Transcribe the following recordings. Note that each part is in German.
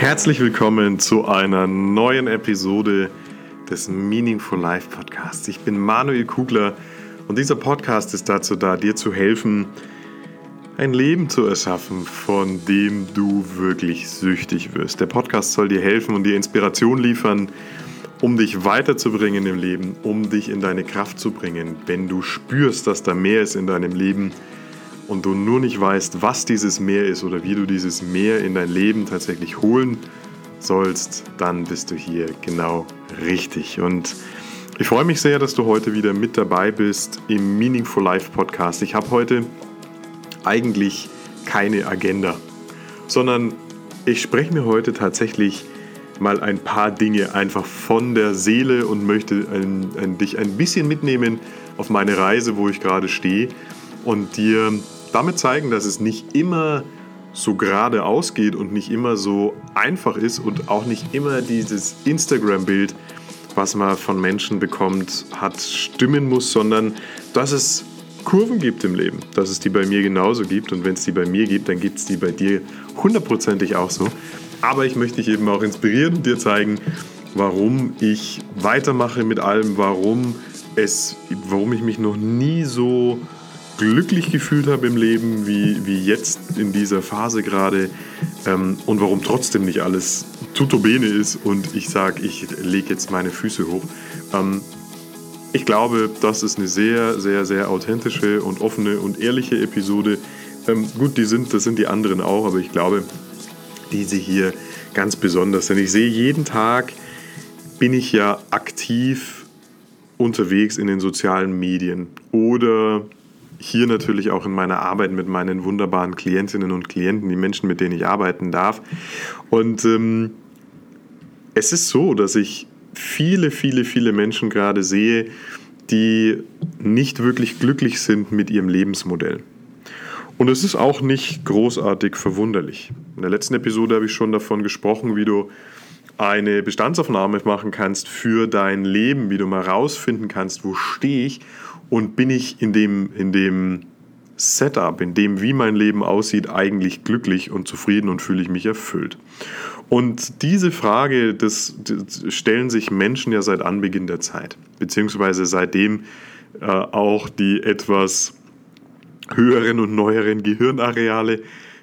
Herzlich willkommen zu einer neuen Episode des Meaningful Life Podcasts. Ich bin Manuel Kugler und dieser Podcast ist dazu da, dir zu helfen, ein Leben zu erschaffen, von dem du wirklich süchtig wirst. Der Podcast soll dir helfen und dir Inspiration liefern, um dich weiterzubringen im Leben, um dich in deine Kraft zu bringen, wenn du spürst, dass da mehr ist in deinem Leben und du nur nicht weißt, was dieses Meer ist oder wie du dieses Meer in dein Leben tatsächlich holen sollst, dann bist du hier genau richtig. Und ich freue mich sehr, dass du heute wieder mit dabei bist im Meaningful Life Podcast. Ich habe heute eigentlich keine Agenda, sondern ich spreche mir heute tatsächlich mal ein paar Dinge einfach von der Seele und möchte ein, ein, dich ein bisschen mitnehmen auf meine Reise, wo ich gerade stehe und dir damit zeigen, dass es nicht immer so gerade ausgeht und nicht immer so einfach ist und auch nicht immer dieses Instagram-Bild, was man von Menschen bekommt, hat stimmen muss, sondern dass es Kurven gibt im Leben, dass es die bei mir genauso gibt und wenn es die bei mir gibt, dann gibt es die bei dir hundertprozentig auch so. Aber ich möchte dich eben auch inspirieren und dir zeigen, warum ich weitermache mit allem, warum es, warum ich mich noch nie so glücklich gefühlt habe im Leben, wie, wie jetzt in dieser Phase gerade ähm, und warum trotzdem nicht alles tutto bene ist und ich sage, ich lege jetzt meine Füße hoch. Ähm, ich glaube, das ist eine sehr, sehr, sehr authentische und offene und ehrliche Episode. Ähm, gut, die sind, das sind die anderen auch, aber ich glaube, diese hier ganz besonders. Denn ich sehe jeden Tag, bin ich ja aktiv unterwegs in den sozialen Medien oder hier natürlich auch in meiner Arbeit mit meinen wunderbaren Klientinnen und Klienten, die Menschen, mit denen ich arbeiten darf. Und ähm, es ist so, dass ich viele, viele, viele Menschen gerade sehe, die nicht wirklich glücklich sind mit ihrem Lebensmodell. Und es ist auch nicht großartig verwunderlich. In der letzten Episode habe ich schon davon gesprochen, wie du eine Bestandsaufnahme machen kannst für dein Leben, wie du mal rausfinden kannst, wo stehe ich und bin ich in dem, in dem Setup, in dem, wie mein Leben aussieht, eigentlich glücklich und zufrieden und fühle ich mich erfüllt? Und diese Frage, das, das stellen sich Menschen ja seit Anbeginn der Zeit, beziehungsweise seitdem äh, auch die etwas höheren und neueren Gehirnareale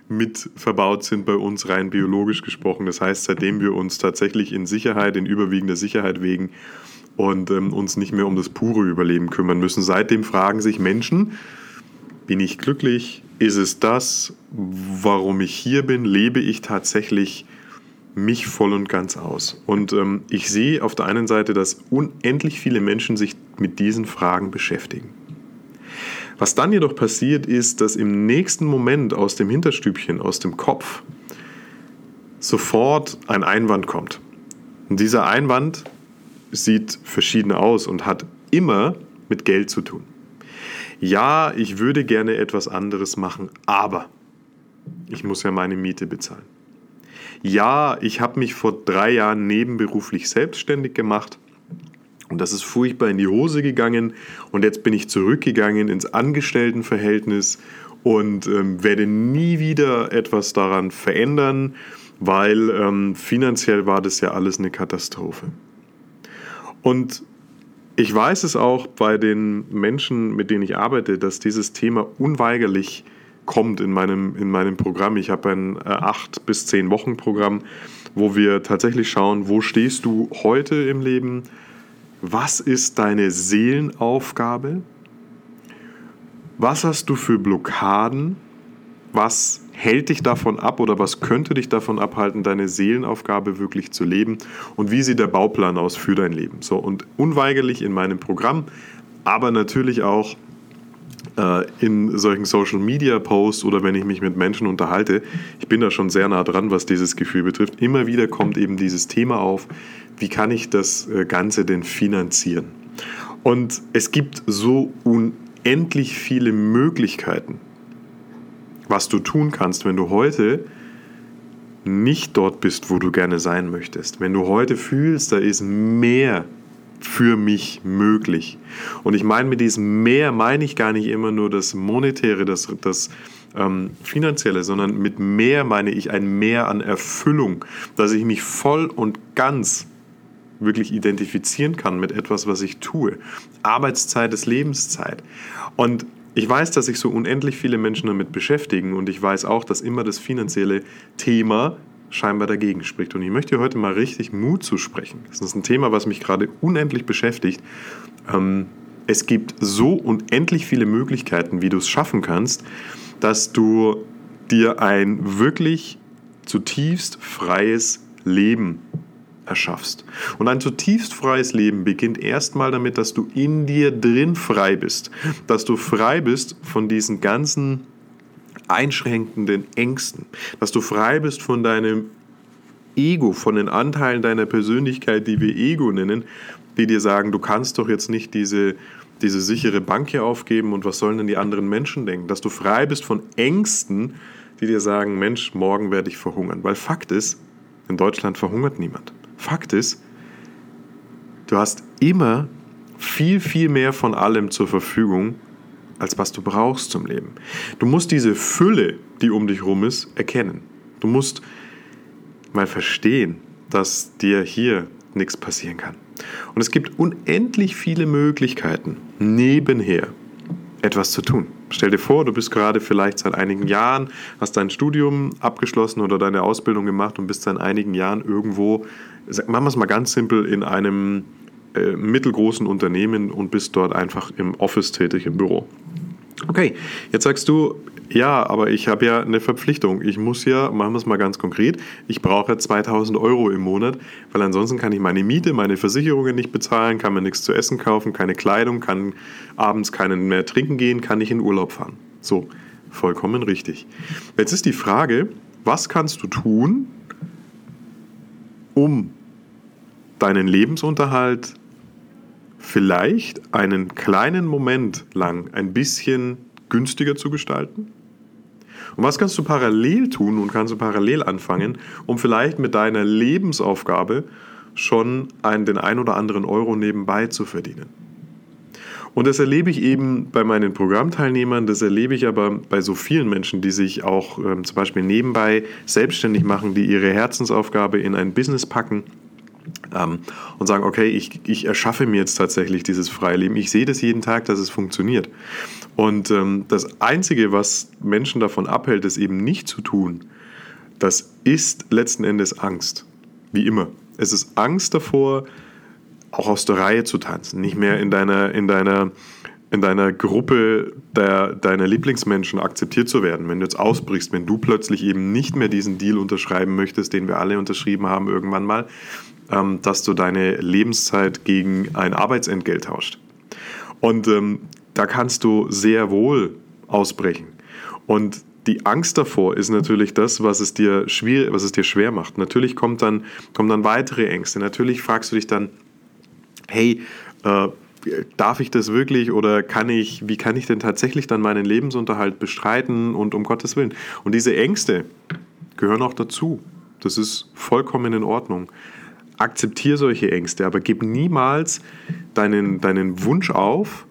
mit verbaut sind bei uns rein biologisch gesprochen. Das heißt, seitdem wir uns tatsächlich in Sicherheit, in überwiegender Sicherheit wegen und ähm, uns nicht mehr um das pure Überleben kümmern müssen. Seitdem fragen sich Menschen, bin ich glücklich? Ist es das, warum ich hier bin? Lebe ich tatsächlich mich voll und ganz aus? Und ähm, ich sehe auf der einen Seite, dass unendlich viele Menschen sich mit diesen Fragen beschäftigen. Was dann jedoch passiert ist, dass im nächsten Moment aus dem Hinterstübchen, aus dem Kopf, sofort ein Einwand kommt. Und dieser Einwand sieht verschieden aus und hat immer mit Geld zu tun. Ja, ich würde gerne etwas anderes machen, aber ich muss ja meine Miete bezahlen. Ja, ich habe mich vor drei Jahren nebenberuflich selbstständig gemacht und das ist furchtbar in die Hose gegangen und jetzt bin ich zurückgegangen ins Angestelltenverhältnis und ähm, werde nie wieder etwas daran verändern, weil ähm, finanziell war das ja alles eine Katastrophe. Und ich weiß es auch bei den Menschen, mit denen ich arbeite, dass dieses Thema unweigerlich kommt in meinem, in meinem Programm. Ich habe ein äh, acht bis zehn Wochen Programm, wo wir tatsächlich schauen, wo stehst du heute im Leben, was ist deine Seelenaufgabe, was hast du für Blockaden, was hält dich davon ab oder was könnte dich davon abhalten, deine Seelenaufgabe wirklich zu leben und wie sieht der Bauplan aus für dein Leben. So und unweigerlich in meinem Programm, aber natürlich auch äh, in solchen Social Media Posts oder wenn ich mich mit Menschen unterhalte, ich bin da schon sehr nah dran, was dieses Gefühl betrifft. Immer wieder kommt eben dieses Thema auf, wie kann ich das äh, Ganze denn finanzieren? Und es gibt so unendlich viele Möglichkeiten, was du tun kannst, wenn du heute nicht dort bist, wo du gerne sein möchtest. Wenn du heute fühlst, da ist mehr für mich möglich. Und ich meine, mit diesem mehr meine ich gar nicht immer nur das Monetäre, das, das ähm, finanzielle, sondern mit mehr meine ich ein Mehr an Erfüllung, dass ich mich voll und ganz wirklich identifizieren kann mit etwas, was ich tue. Arbeitszeit ist Lebenszeit. Und ich weiß, dass sich so unendlich viele Menschen damit beschäftigen und ich weiß auch, dass immer das finanzielle Thema scheinbar dagegen spricht. Und ich möchte heute mal richtig Mut zu sprechen. Das ist ein Thema, was mich gerade unendlich beschäftigt. Ähm, es gibt so unendlich viele Möglichkeiten, wie du es schaffen kannst, dass du dir ein wirklich zutiefst freies Leben erschaffst. Und ein zutiefst freies Leben beginnt erstmal damit, dass du in dir drin frei bist. Dass du frei bist von diesen ganzen einschränkenden Ängsten. Dass du frei bist von deinem Ego, von den Anteilen deiner Persönlichkeit, die wir Ego nennen, die dir sagen, du kannst doch jetzt nicht diese, diese sichere Bank hier aufgeben und was sollen denn die anderen Menschen denken? Dass du frei bist von Ängsten, die dir sagen, Mensch, morgen werde ich verhungern. Weil Fakt ist, in Deutschland verhungert niemand. Fakt ist, du hast immer viel, viel mehr von allem zur Verfügung, als was du brauchst zum Leben. Du musst diese Fülle, die um dich herum ist, erkennen. Du musst mal verstehen, dass dir hier nichts passieren kann. Und es gibt unendlich viele Möglichkeiten, nebenher etwas zu tun. Stell dir vor, du bist gerade vielleicht seit einigen Jahren, hast dein Studium abgeschlossen oder deine Ausbildung gemacht und bist seit einigen Jahren irgendwo, machen wir es mal ganz simpel, in einem äh, mittelgroßen Unternehmen und bist dort einfach im Office tätig, im Büro. Okay, jetzt sagst du, ja, aber ich habe ja eine Verpflichtung. Ich muss ja, machen wir es mal ganz konkret, ich brauche 2000 Euro im Monat, weil ansonsten kann ich meine Miete, meine Versicherungen nicht bezahlen, kann mir nichts zu essen kaufen, keine Kleidung, kann abends keinen mehr trinken gehen, kann nicht in Urlaub fahren. So, vollkommen richtig. Jetzt ist die Frage, was kannst du tun, um deinen Lebensunterhalt vielleicht einen kleinen Moment lang ein bisschen günstiger zu gestalten? Und was kannst du parallel tun und kannst du parallel anfangen, um vielleicht mit deiner Lebensaufgabe schon einen, den ein oder anderen Euro nebenbei zu verdienen? Und das erlebe ich eben bei meinen Programmteilnehmern, das erlebe ich aber bei so vielen Menschen, die sich auch ähm, zum Beispiel nebenbei selbstständig machen, die ihre Herzensaufgabe in ein Business packen ähm, und sagen, okay, ich, ich erschaffe mir jetzt tatsächlich dieses freie Leben. Ich sehe das jeden Tag, dass es funktioniert. Und ähm, das Einzige, was Menschen davon abhält, es eben nicht zu tun, das ist letzten Endes Angst. Wie immer. Es ist Angst davor, auch aus der Reihe zu tanzen, nicht mehr in deiner, in deiner, in deiner Gruppe der, deiner Lieblingsmenschen akzeptiert zu werden. Wenn du jetzt ausbrichst, wenn du plötzlich eben nicht mehr diesen Deal unterschreiben möchtest, den wir alle unterschrieben haben irgendwann mal, ähm, dass du deine Lebenszeit gegen ein Arbeitsentgelt tauscht. Und ähm, da kannst du sehr wohl ausbrechen. Und die Angst davor ist natürlich das, was es dir schwer, was es dir schwer macht. Natürlich kommt dann, kommen dann weitere Ängste. Natürlich fragst du dich dann, hey, äh, darf ich das wirklich oder kann ich, wie kann ich denn tatsächlich dann meinen Lebensunterhalt bestreiten und um Gottes Willen? Und diese Ängste gehören auch dazu. Das ist vollkommen in Ordnung akzeptiere solche Ängste, aber gib niemals deinen, deinen Wunsch auf,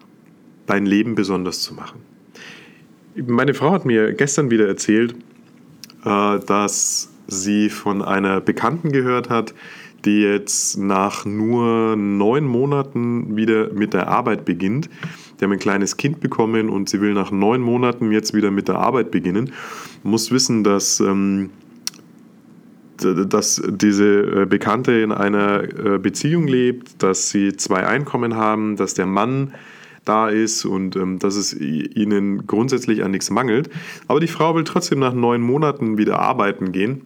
dein Leben besonders zu machen. Meine Frau hat mir gestern wieder erzählt, äh, dass sie von einer Bekannten gehört hat, die jetzt nach nur neun Monaten wieder mit der Arbeit beginnt. Die haben ein kleines Kind bekommen und sie will nach neun Monaten jetzt wieder mit der Arbeit beginnen. Du musst wissen, dass ähm, dass diese äh, Bekannte in einer äh, Beziehung lebt, dass sie zwei Einkommen haben, dass der Mann da ist und ähm, dass es ihnen grundsätzlich an nichts mangelt. Aber die Frau will trotzdem nach neun Monaten wieder arbeiten gehen.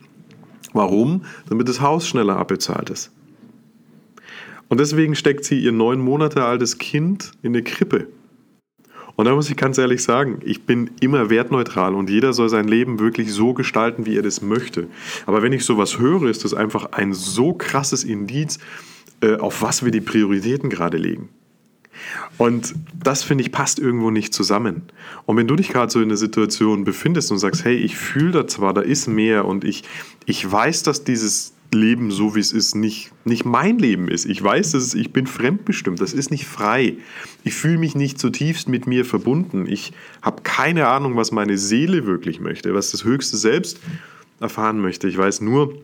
Warum? Damit das Haus schneller abbezahlt ist. Und deswegen steckt sie ihr neun Monate altes Kind in eine Krippe. Und da muss ich ganz ehrlich sagen, ich bin immer wertneutral und jeder soll sein Leben wirklich so gestalten, wie er das möchte. Aber wenn ich sowas höre, ist das einfach ein so krasses Indiz, äh, auf was wir die Prioritäten gerade legen. Und das finde ich passt irgendwo nicht zusammen. Und wenn du dich gerade so in einer Situation befindest und sagst, hey, ich fühle da zwar, da ist mehr und ich, ich weiß, dass dieses Leben, so wie es ist, nicht, nicht mein Leben ist. Ich weiß, dass ich bin fremdbestimmt. Das ist nicht frei. Ich fühle mich nicht zutiefst mit mir verbunden. Ich habe keine Ahnung, was meine Seele wirklich möchte, was das höchste Selbst erfahren möchte. Ich weiß nur,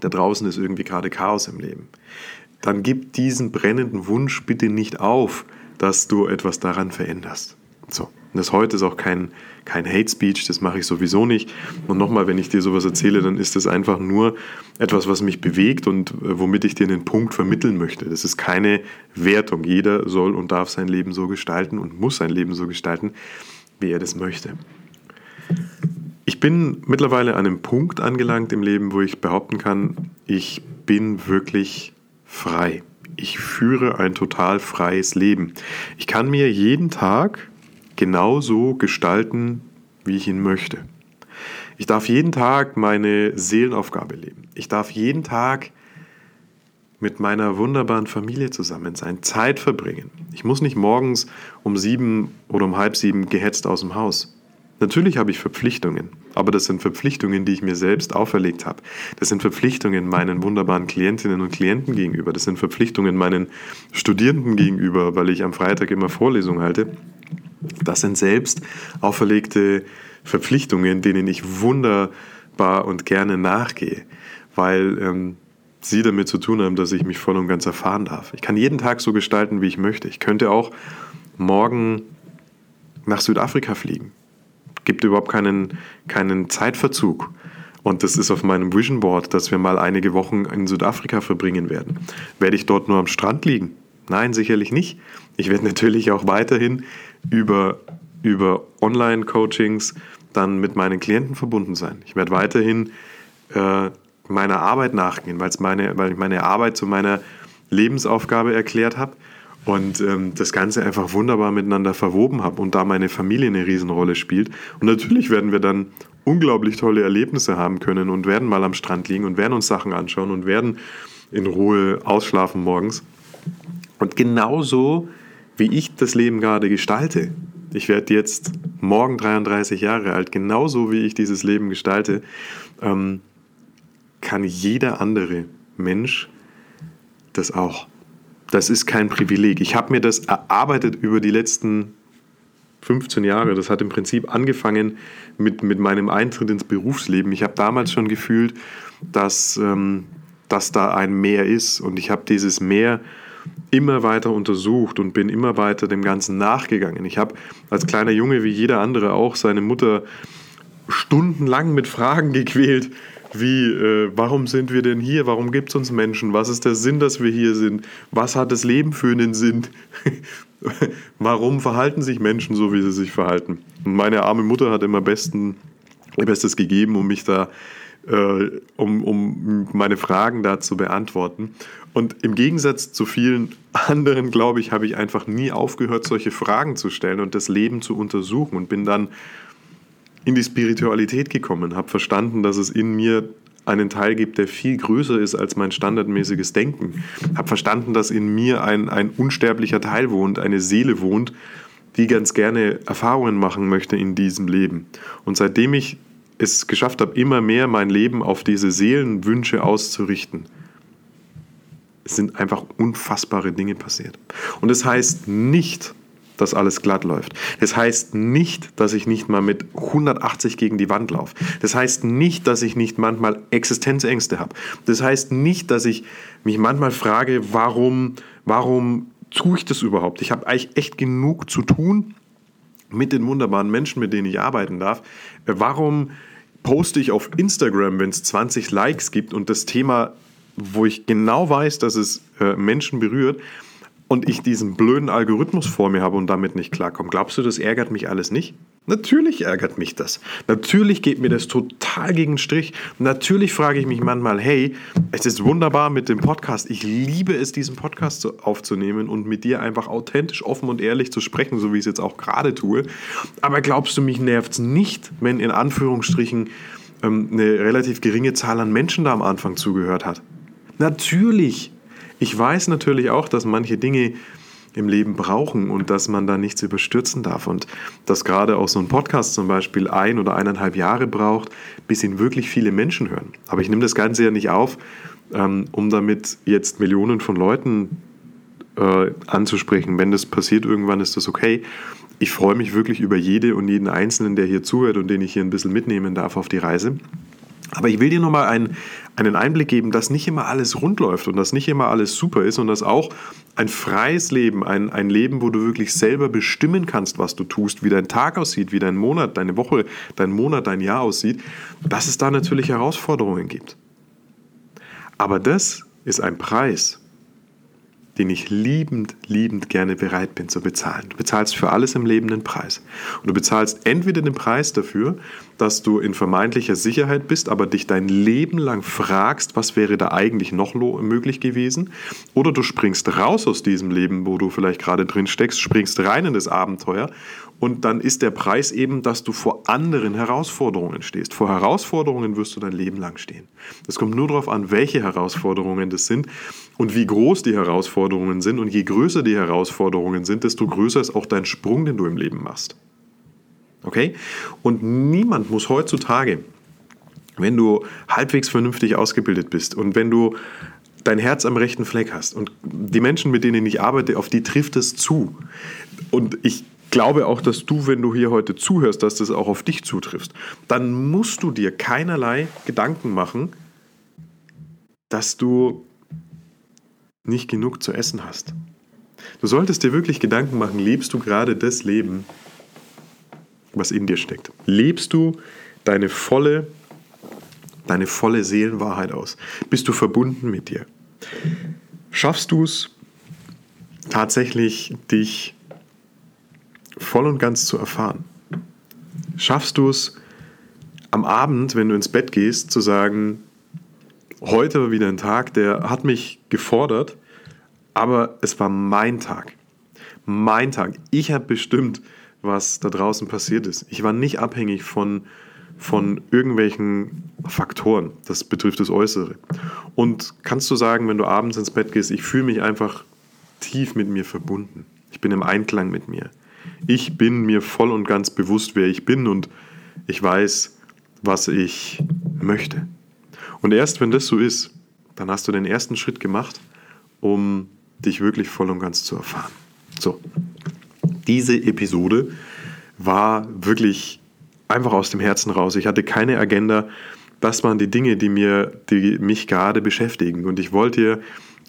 da draußen ist irgendwie gerade Chaos im Leben. Dann gib diesen brennenden Wunsch bitte nicht auf, dass du etwas daran veränderst. So. Das heute ist auch kein, kein Hate Speech, das mache ich sowieso nicht. Und nochmal, wenn ich dir sowas erzähle, dann ist das einfach nur etwas, was mich bewegt und äh, womit ich dir einen Punkt vermitteln möchte. Das ist keine Wertung. Jeder soll und darf sein Leben so gestalten und muss sein Leben so gestalten, wie er das möchte. Ich bin mittlerweile an einem Punkt angelangt im Leben, wo ich behaupten kann, ich bin wirklich frei. Ich führe ein total freies Leben. Ich kann mir jeden Tag genauso gestalten, wie ich ihn möchte. Ich darf jeden Tag meine Seelenaufgabe leben. Ich darf jeden Tag mit meiner wunderbaren Familie zusammen sein, Zeit verbringen. Ich muss nicht morgens um sieben oder um halb sieben gehetzt aus dem Haus. Natürlich habe ich Verpflichtungen, aber das sind Verpflichtungen, die ich mir selbst auferlegt habe. Das sind Verpflichtungen meinen wunderbaren Klientinnen und Klienten gegenüber. Das sind Verpflichtungen meinen Studierenden gegenüber, weil ich am Freitag immer Vorlesungen halte. Das sind selbst auferlegte Verpflichtungen, denen ich wunderbar und gerne nachgehe, weil ähm, sie damit zu tun haben, dass ich mich voll und ganz erfahren darf. Ich kann jeden Tag so gestalten, wie ich möchte. Ich könnte auch morgen nach Südafrika fliegen. Gibt überhaupt keinen, keinen Zeitverzug. Und das ist auf meinem Vision Board, dass wir mal einige Wochen in Südafrika verbringen werden. Werde ich dort nur am Strand liegen? Nein, sicherlich nicht. Ich werde natürlich auch weiterhin über, über Online-Coachings dann mit meinen Klienten verbunden sein. Ich werde weiterhin äh, meiner Arbeit nachgehen, meine, weil ich meine Arbeit zu meiner Lebensaufgabe erklärt habe und ähm, das Ganze einfach wunderbar miteinander verwoben habe und da meine Familie eine Riesenrolle spielt. Und natürlich werden wir dann unglaublich tolle Erlebnisse haben können und werden mal am Strand liegen und werden uns Sachen anschauen und werden in Ruhe ausschlafen morgens. Und genauso wie ich das Leben gerade gestalte, ich werde jetzt morgen 33 Jahre alt, genauso wie ich dieses Leben gestalte, ähm, kann jeder andere Mensch das auch. Das ist kein Privileg. Ich habe mir das erarbeitet über die letzten 15 Jahre. Das hat im Prinzip angefangen mit, mit meinem Eintritt ins Berufsleben. Ich habe damals schon gefühlt, dass, ähm, dass da ein Meer ist und ich habe dieses Meer immer weiter untersucht und bin immer weiter dem Ganzen nachgegangen. Ich habe als kleiner Junge wie jeder andere auch seine Mutter stundenlang mit Fragen gequält, wie, äh, warum sind wir denn hier? Warum gibt es uns Menschen? Was ist der Sinn, dass wir hier sind? Was hat das Leben für einen Sinn? warum verhalten sich Menschen so, wie sie sich verhalten? Und meine arme Mutter hat immer besten, Bestes gegeben, um mich da, äh, um, um meine Fragen da zu beantworten. Und im Gegensatz zu vielen anderen, glaube ich, habe ich einfach nie aufgehört, solche Fragen zu stellen und das Leben zu untersuchen und bin dann in die Spiritualität gekommen, habe verstanden, dass es in mir einen Teil gibt, der viel größer ist als mein standardmäßiges Denken. Habe verstanden, dass in mir ein, ein unsterblicher Teil wohnt, eine Seele wohnt, die ganz gerne Erfahrungen machen möchte in diesem Leben. Und seitdem ich es geschafft habe, immer mehr mein Leben auf diese Seelenwünsche auszurichten, es sind einfach unfassbare Dinge passiert. Und das heißt nicht, dass alles glatt läuft. Das heißt nicht, dass ich nicht mal mit 180 gegen die Wand laufe. Das heißt nicht, dass ich nicht manchmal Existenzängste habe. Das heißt nicht, dass ich mich manchmal frage, warum, warum tue ich das überhaupt? Ich habe eigentlich echt genug zu tun mit den wunderbaren Menschen, mit denen ich arbeiten darf. Warum poste ich auf Instagram, wenn es 20 Likes gibt und das Thema wo ich genau weiß, dass es äh, Menschen berührt und ich diesen blöden Algorithmus vor mir habe und damit nicht klarkomme. Glaubst du, das ärgert mich alles nicht? Natürlich ärgert mich das. Natürlich geht mir das total gegen den Strich. Natürlich frage ich mich manchmal, hey, es ist wunderbar mit dem Podcast. Ich liebe es, diesen Podcast aufzunehmen und mit dir einfach authentisch, offen und ehrlich zu sprechen, so wie ich es jetzt auch gerade tue. Aber glaubst du, mich nervt es nicht, wenn in Anführungsstrichen ähm, eine relativ geringe Zahl an Menschen da am Anfang zugehört hat? Natürlich. Ich weiß natürlich auch, dass manche Dinge im Leben brauchen und dass man da nichts überstürzen darf und dass gerade auch so ein Podcast zum Beispiel ein oder eineinhalb Jahre braucht, bis ihn wirklich viele Menschen hören. Aber ich nehme das Ganze ja nicht auf, ähm, um damit jetzt Millionen von Leuten äh, anzusprechen. Wenn das passiert irgendwann, ist das okay. Ich freue mich wirklich über jede und jeden Einzelnen, der hier zuhört und den ich hier ein bisschen mitnehmen darf auf die Reise. Aber ich will dir nochmal einen, einen Einblick geben, dass nicht immer alles rund läuft und dass nicht immer alles super ist und dass auch ein freies Leben, ein, ein Leben, wo du wirklich selber bestimmen kannst, was du tust, wie dein Tag aussieht, wie dein Monat, deine Woche, dein Monat, dein Jahr aussieht, dass es da natürlich Herausforderungen gibt. Aber das ist ein Preis, den ich liebend, liebend gerne bereit bin zu bezahlen. Du bezahlst für alles im Leben den Preis. Und du bezahlst entweder den Preis dafür, dass du in vermeintlicher Sicherheit bist, aber dich dein Leben lang fragst, was wäre da eigentlich noch möglich gewesen, oder du springst raus aus diesem Leben, wo du vielleicht gerade drin steckst, springst rein in das Abenteuer und dann ist der Preis eben, dass du vor anderen Herausforderungen stehst. Vor Herausforderungen wirst du dein Leben lang stehen. Es kommt nur darauf an, welche Herausforderungen das sind und wie groß die Herausforderungen sind. Und je größer die Herausforderungen sind, desto größer ist auch dein Sprung, den du im Leben machst. Okay? Und niemand muss heutzutage, wenn du halbwegs vernünftig ausgebildet bist und wenn du dein Herz am rechten Fleck hast und die Menschen, mit denen ich arbeite, auf die trifft es zu. Und ich glaube auch, dass du, wenn du hier heute zuhörst, dass das auch auf dich zutrifft. Dann musst du dir keinerlei Gedanken machen, dass du nicht genug zu essen hast. Du solltest dir wirklich Gedanken machen, lebst du gerade das Leben, was in dir steckt? Lebst du deine volle, deine volle Seelenwahrheit aus? Bist du verbunden mit dir? Schaffst du es tatsächlich, dich voll und ganz zu erfahren? Schaffst du es am Abend, wenn du ins Bett gehst, zu sagen, heute war wieder ein Tag, der hat mich gefordert, aber es war mein Tag. Mein Tag. Ich habe bestimmt, was da draußen passiert ist. Ich war nicht abhängig von, von irgendwelchen Faktoren. Das betrifft das Äußere. Und kannst du sagen, wenn du abends ins Bett gehst, ich fühle mich einfach tief mit mir verbunden. Ich bin im Einklang mit mir. Ich bin mir voll und ganz bewusst, wer ich bin und ich weiß, was ich möchte. Und erst wenn das so ist, dann hast du den ersten Schritt gemacht, um dich wirklich voll und ganz zu erfahren. So, diese Episode war wirklich einfach aus dem Herzen raus. Ich hatte keine Agenda. Das waren die Dinge, die, mir, die mich gerade beschäftigen. Und ich wollte dir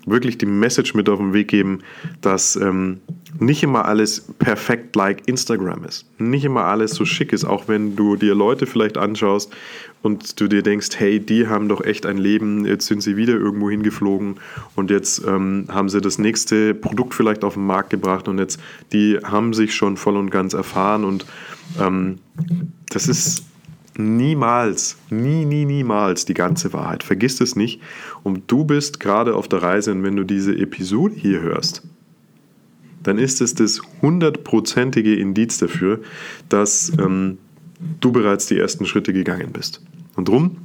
wirklich die Message mit auf den Weg geben, dass ähm, nicht immer alles perfekt like Instagram ist. Nicht immer alles so schick ist, auch wenn du dir Leute vielleicht anschaust und du dir denkst, hey, die haben doch echt ein Leben, jetzt sind sie wieder irgendwo hingeflogen und jetzt ähm, haben sie das nächste Produkt vielleicht auf den Markt gebracht und jetzt, die haben sich schon voll und ganz erfahren und ähm, das ist niemals, nie, nie, niemals die ganze Wahrheit. Vergiss es nicht. Und du bist gerade auf der Reise und wenn du diese Episode hier hörst, dann ist es das hundertprozentige Indiz dafür, dass ähm, du bereits die ersten Schritte gegangen bist. Und drum,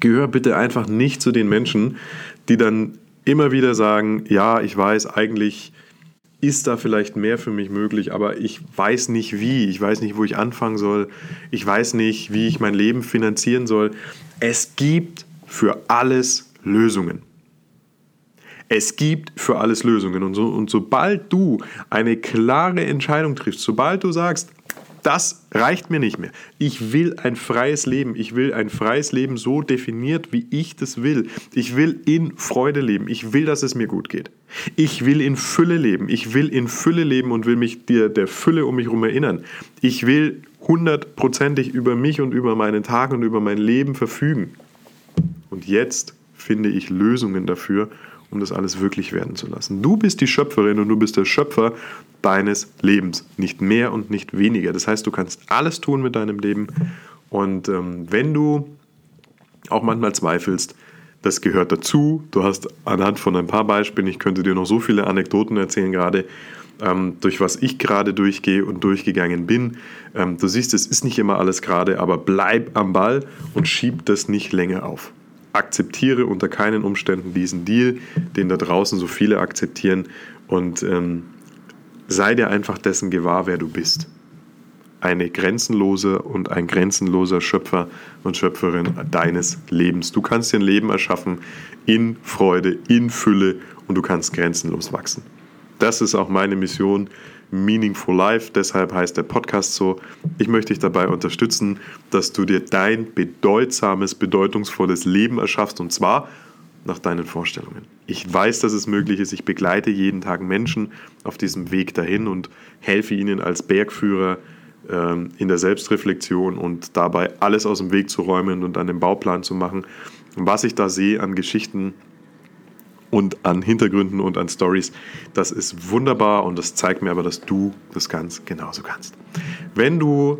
gehör bitte einfach nicht zu den Menschen, die dann immer wieder sagen, ja, ich weiß, eigentlich ist da vielleicht mehr für mich möglich, aber ich weiß nicht wie, ich weiß nicht, wo ich anfangen soll, ich weiß nicht, wie ich mein Leben finanzieren soll. Es gibt für alles Lösungen. Es gibt für alles Lösungen. Und, so, und sobald du eine klare Entscheidung triffst, sobald du sagst, das reicht mir nicht mehr. Ich will ein freies Leben. Ich will ein freies Leben so definiert, wie ich das will. Ich will in Freude leben. Ich will, dass es mir gut geht. Ich will in Fülle leben. Ich will in Fülle leben und will mich der, der Fülle um mich herum erinnern. Ich will hundertprozentig über mich und über meinen Tag und über mein Leben verfügen. Und jetzt finde ich Lösungen dafür, um das alles wirklich werden zu lassen. Du bist die Schöpferin und du bist der Schöpfer deines Lebens. Nicht mehr und nicht weniger. Das heißt, du kannst alles tun mit deinem Leben. Und ähm, wenn du auch manchmal zweifelst, das gehört dazu. Du hast anhand von ein paar Beispielen, ich könnte dir noch so viele Anekdoten erzählen gerade, ähm, durch was ich gerade durchgehe und durchgegangen bin. Ähm, du siehst, es ist nicht immer alles gerade, aber bleib am Ball und schieb das nicht länger auf akzeptiere unter keinen Umständen diesen Deal, den da draußen so viele akzeptieren und ähm, sei dir einfach dessen gewahr, wer du bist. Eine grenzenlose und ein grenzenloser Schöpfer und Schöpferin deines Lebens. Du kannst dir ein Leben erschaffen in Freude, in Fülle und du kannst grenzenlos wachsen. Das ist auch meine Mission, Meaningful Life. Deshalb heißt der Podcast so. Ich möchte dich dabei unterstützen, dass du dir dein bedeutsames, bedeutungsvolles Leben erschaffst und zwar nach deinen Vorstellungen. Ich weiß, dass es möglich ist. Ich begleite jeden Tag Menschen auf diesem Weg dahin und helfe ihnen als Bergführer ähm, in der Selbstreflexion und dabei alles aus dem Weg zu räumen und einen Bauplan zu machen. Was ich da sehe an Geschichten und an Hintergründen und an Stories, das ist wunderbar und das zeigt mir aber, dass du das ganz genauso kannst. Wenn du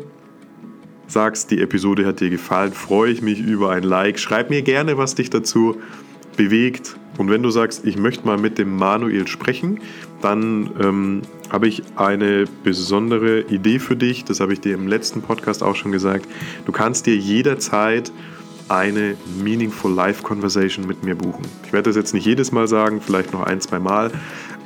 sagst, die Episode hat dir gefallen, freue ich mich über ein Like. Schreib mir gerne, was dich dazu bewegt. Und wenn du sagst, ich möchte mal mit dem Manuel sprechen, dann ähm, habe ich eine besondere Idee für dich. Das habe ich dir im letzten Podcast auch schon gesagt. Du kannst dir jederzeit eine Meaningful Life Conversation mit mir buchen. Ich werde das jetzt nicht jedes Mal sagen, vielleicht noch ein, zwei Mal.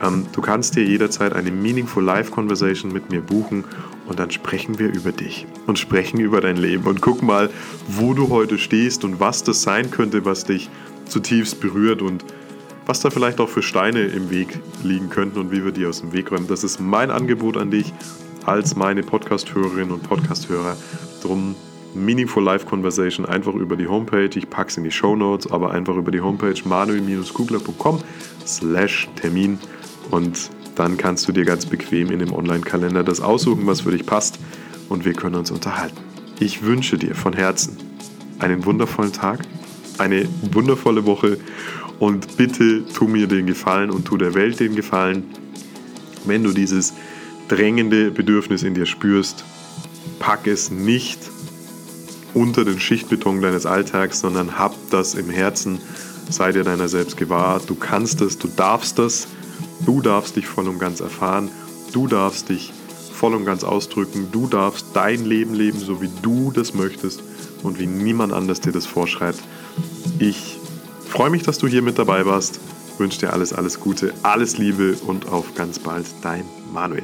Ähm, du kannst dir jederzeit eine Meaningful Life Conversation mit mir buchen und dann sprechen wir über dich und sprechen über dein Leben und guck mal, wo du heute stehst und was das sein könnte, was dich zutiefst berührt und was da vielleicht auch für Steine im Weg liegen könnten und wie wir die aus dem Weg räumen. Das ist mein Angebot an dich als meine Podcast-Hörerinnen und Podcast-Hörer. Drum Meaningful Life Conversation einfach über die Homepage. Ich packe es in die Show Notes, aber einfach über die Homepage manuel-kugler.com slash Termin und dann kannst du dir ganz bequem in dem Online-Kalender das aussuchen, was für dich passt und wir können uns unterhalten. Ich wünsche dir von Herzen einen wundervollen Tag eine wundervolle Woche und bitte tu mir den Gefallen und tu der Welt den Gefallen, wenn du dieses drängende Bedürfnis in dir spürst, pack es nicht unter den Schichtbeton deines Alltags, sondern hab das im Herzen, sei dir deiner selbst gewahr, du kannst es, du darfst das, du darfst dich voll und ganz erfahren, du darfst dich voll und ganz ausdrücken, du darfst dein Leben leben, so wie du das möchtest und wie niemand anders dir das vorschreibt. Ich freue mich, dass du hier mit dabei warst. Wünsche dir alles, alles Gute, alles Liebe und auf ganz bald, dein Manuel.